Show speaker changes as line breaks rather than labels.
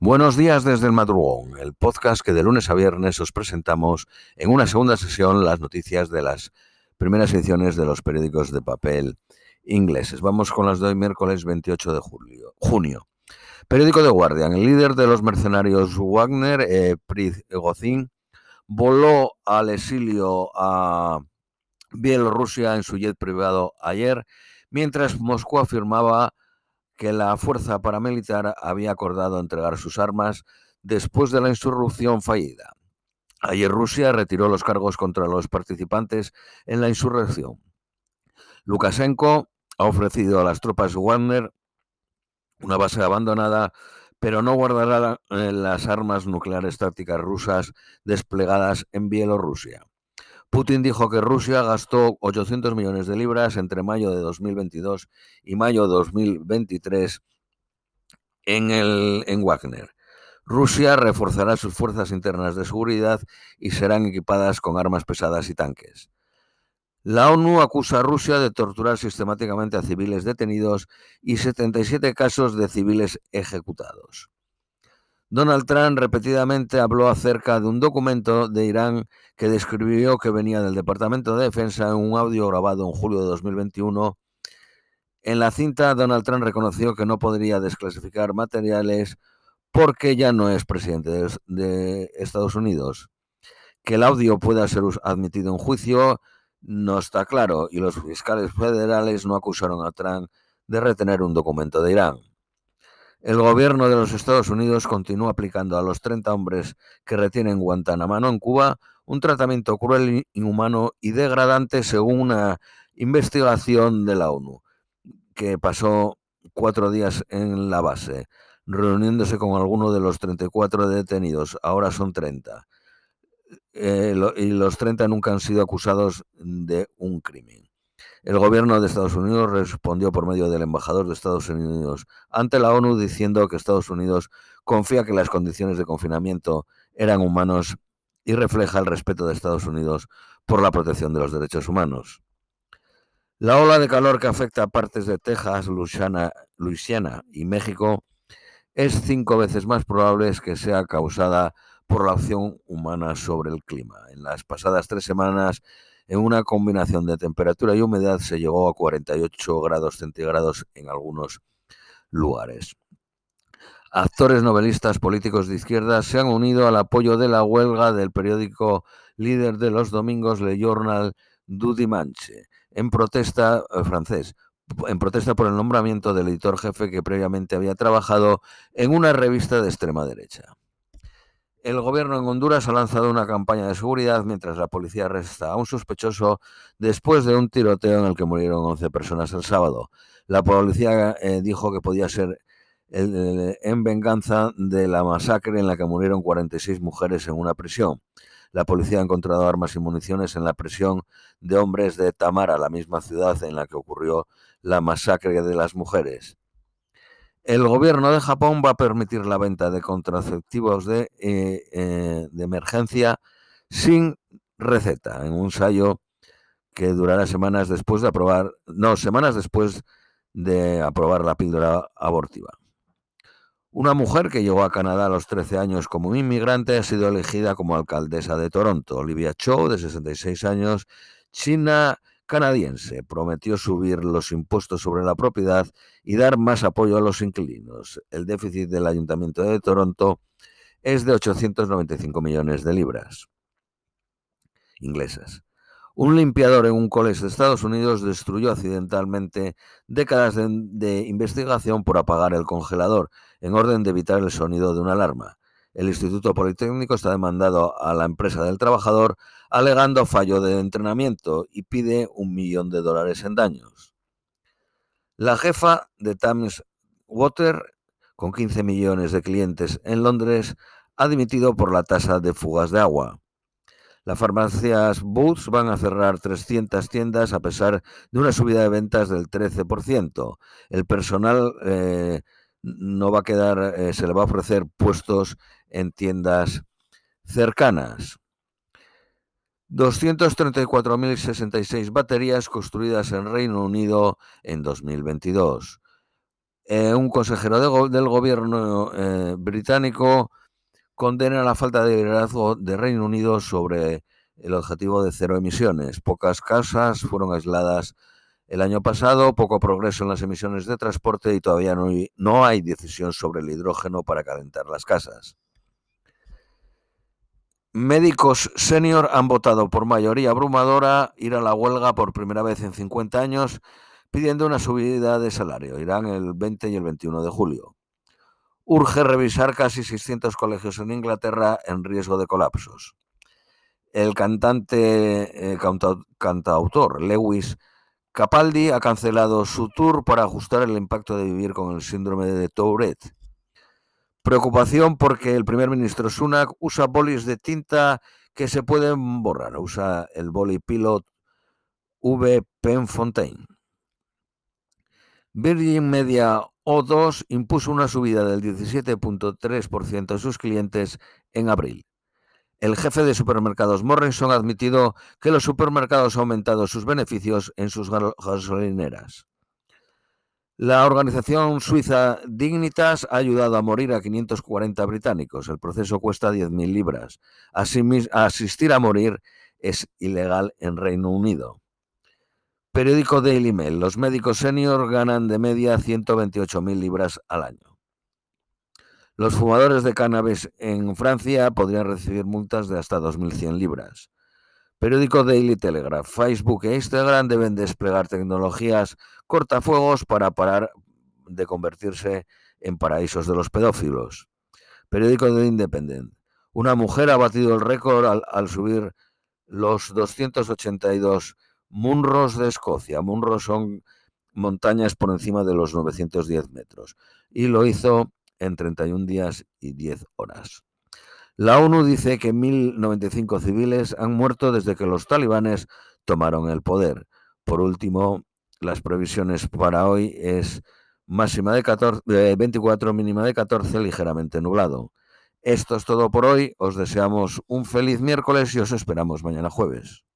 Buenos días desde el madrugón, el podcast que de lunes a viernes os presentamos en una segunda sesión las noticias de las primeras ediciones de los periódicos de papel ingleses. Vamos con las de hoy, miércoles 28 de julio, junio. Periódico de Guardian, el líder de los mercenarios Wagner, eh, Prigozhin, voló al exilio a Bielorrusia en su jet privado ayer, mientras Moscú afirmaba que la fuerza paramilitar había acordado entregar sus armas después de la insurrección fallida. Ayer Rusia retiró los cargos contra los participantes en la insurrección. Lukashenko ha ofrecido a las tropas Wagner una base abandonada, pero no guardará eh, las armas nucleares tácticas rusas desplegadas en Bielorrusia. Putin dijo que Rusia gastó 800 millones de libras entre mayo de 2022 y mayo de 2023 en, el, en Wagner. Rusia reforzará sus fuerzas internas de seguridad y serán equipadas con armas pesadas y tanques. La ONU acusa a Rusia de torturar sistemáticamente a civiles detenidos y 77 casos de civiles ejecutados. Donald Trump repetidamente habló acerca de un documento de Irán que describió que venía del Departamento de Defensa en un audio grabado en julio de 2021. En la cinta, Donald Trump reconoció que no podría desclasificar materiales porque ya no es presidente de, Estados Unidos. Que el audio pueda ser admitido en juicio no está claro y los fiscales federales no acusaron a Trump de retener un documento de Irán. El gobierno de los Estados Unidos continúa aplicando a los 30 hombres que retienen Guantánamo en Cuba un tratamiento cruel, inhumano y degradante según una investigación de la ONU, que pasó cuatro días en la base, reuniéndose con alguno de los 34 detenidos, ahora son 30. Eh, y los 30 nunca han sido acusados de un crimen. El gobierno de Estados Unidos respondió por medio del embajador de Estados Unidos ante la ONU diciendo que Estados Unidos confía que las condiciones de confinamiento eran humanos y refleja el respeto de Estados Unidos por la protección de los derechos humanos. La ola de calor que afecta a partes de Texas, Louisiana, Luisiana y México es cinco veces más probable que sea causada por la acción humana sobre el clima. En las pasadas tres semanas, en una combinación de temperatura y humedad se llegó a 48 grados centígrados en algunos lugares. Actores, novelistas, políticos de izquierda se han unido al apoyo de la huelga del periódico líder de los domingos Le Journal du Dimanche, en protesta eh, francés, en protesta por el nombramiento del editor jefe que previamente había trabajado en una revista de extrema derecha. El gobierno en Honduras ha lanzado una campaña de seguridad mientras la policía arresta a un sospechoso después de un tiroteo en el que murieron 11 personas el sábado. La policía eh, dijo que podía ser en venganza de la masacre en la que murieron 46 mujeres en una prisión. La policía ha encontrado armas y municiones en la prisión de hombres de Tamara, la misma ciudad en la que ocurrió la masacre de las mujeres. El gobierno de Japón va a permitir la venta de contraceptivos de, eh, eh, emergencia sin receta, en un ensayo que durará semanas después de aprobar, no, semanas después de aprobar la píldora abortiva. Una mujer que llegó a Canadá a los 13 años como inmigrante ha sido elegida como alcaldesa de Toronto. Olivia Cho, de 66 años, china canadiense prometió subir los impuestos sobre la propiedad y dar más apoyo a los inquilinos. El déficit del Ayuntamiento de Toronto es de 895 millones de libras inglesas. Un limpiador en un colegio de Estados Unidos destruyó accidentalmente décadas de, de, investigación por apagar el congelador en orden de evitar el sonido de una alarma. El Instituto Politécnico está demandado a la empresa del trabajador alegando fallo de entrenamiento y pide un millón de dólares en daños. La jefa de Thames Water, con 15 millones de clientes en Londres, ha dimitido por la tasa de fugas de agua. Las farmacias Boots van a cerrar 300 tiendas a pesar de una subida de ventas del 13%. El personal eh, no va a quedar, eh, se le va a ofrecer puestos en tiendas cercanas. 234.066 baterías construidas en Reino Unido en 2022. Eh, un consejero del gobierno eh, británico condena la falta de liderazgo de Reino Unido sobre el objetivo de cero emisiones. Pocas casas fueron aisladas el año pasado, poco progreso en las emisiones de transporte y todavía no no hay decisión sobre el hidrógeno para calentar las casas. Médicos senior han votado por mayoría abrumadora ir a la huelga por primera vez en 50 años pidiendo una subida de salario. Irán el 20 y el 21 de julio. Urge revisar casi 600 colegios en Inglaterra en riesgo de colapsos. El cantante eh, cantautor Lewis Capaldi ha cancelado su tour para ajustar el impacto de vivir con el síndrome de Tourette. Preocupación porque el primer ministro Sunak usa bolis de tinta que se pueden borrar. Usa el boli Pilot V Penfontaine. Virgin Media O2 impuso una subida del 17.3% a sus clientes en abril. El jefe de supermercados Morrison ha admitido que los supermercados han aumentado sus beneficios en sus gasolineras. La organización suiza Dignitas ha ayudado a morir a 540 británicos. El proceso cuesta 10.000 libras. asistir a morir es ilegal en Reino Unido. Periódico Daily Mail. Los médicos senior ganan de media 128.000 libras al año. Los fumadores de cannabis en Francia podrían recibir multas de hasta 2.100 libras. Periódico Daily Telegraph. Facebook e Instagram deben desplegar tecnologías cortafuegos para parar de convertirse en paraísos de los pedófilos. Periódico The Independent. Una mujer ha batido el récord al, subir los 282 munros de Escocia. Munros son montañas por encima de los 910 metros. Y lo hizo en 31 días y 10 horas. La ONU dice que 1.095 civiles han muerto desde que los talibanes tomaron el poder. Por último, las previsiones para hoy es máxima de 14, 24, mínima de 14, ligeramente nublado. Esto es todo por hoy. Os deseamos un feliz miércoles y os esperamos mañana jueves.